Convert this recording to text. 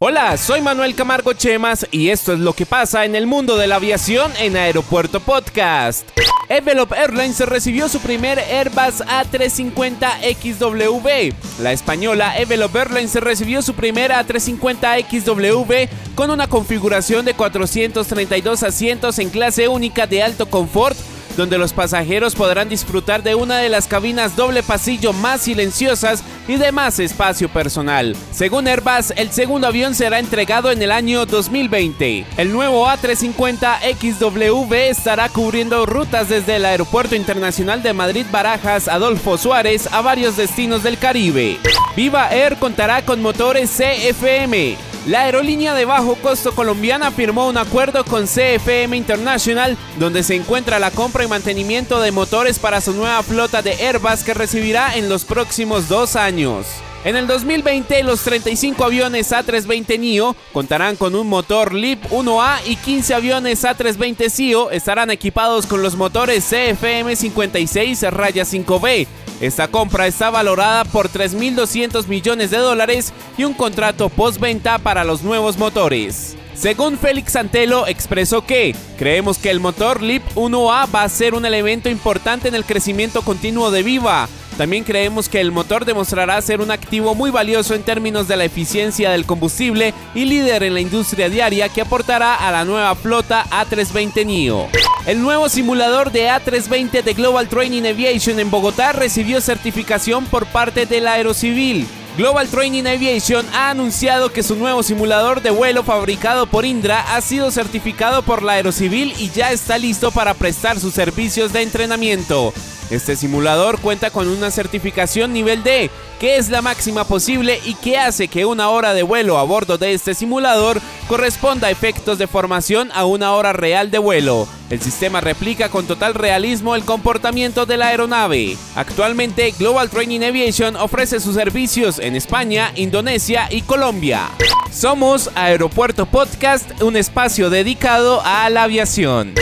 Hola, soy Manuel Camargo Chemas y esto es lo que pasa en el mundo de la aviación en Aeropuerto Podcast. Envelope Airlines recibió su primer Airbus A350XW. La española Envelope Airlines recibió su primer A350XW con una configuración de 432 asientos en clase única de alto confort donde los pasajeros podrán disfrutar de una de las cabinas doble pasillo más silenciosas y de más espacio personal. Según Airbus, el segundo avión será entregado en el año 2020. El nuevo A350XW estará cubriendo rutas desde el Aeropuerto Internacional de Madrid Barajas Adolfo Suárez a varios destinos del Caribe. Viva Air contará con motores CFM la aerolínea de bajo costo colombiana firmó un acuerdo con CFM International donde se encuentra la compra y mantenimiento de motores para su nueva flota de Airbus que recibirá en los próximos dos años. En el 2020, los 35 aviones A320 NIO contarán con un motor LEAP 1A y 15 aviones A320 CIO estarán equipados con los motores CFM 56 5B. Esta compra está valorada por 3.200 millones de dólares y un contrato postventa para los nuevos motores. Según Félix Santelo, expresó que creemos que el motor LEAP 1A va a ser un elemento importante en el crecimiento continuo de Viva también creemos que el motor demostrará ser un activo muy valioso en términos de la eficiencia del combustible y líder en la industria diaria que aportará a la nueva flota A320 NIO. El nuevo simulador de A320 de Global Training Aviation en Bogotá recibió certificación por parte del Aerocivil. Global Training Aviation ha anunciado que su nuevo simulador de vuelo fabricado por Indra ha sido certificado por la Aerocivil y ya está listo para prestar sus servicios de entrenamiento. Este simulador cuenta con una certificación nivel D, que es la máxima posible y que hace que una hora de vuelo a bordo de este simulador corresponda a efectos de formación a una hora real de vuelo. El sistema replica con total realismo el comportamiento de la aeronave. Actualmente, Global Training Aviation ofrece sus servicios en España, Indonesia y Colombia. Somos Aeropuerto Podcast, un espacio dedicado a la aviación.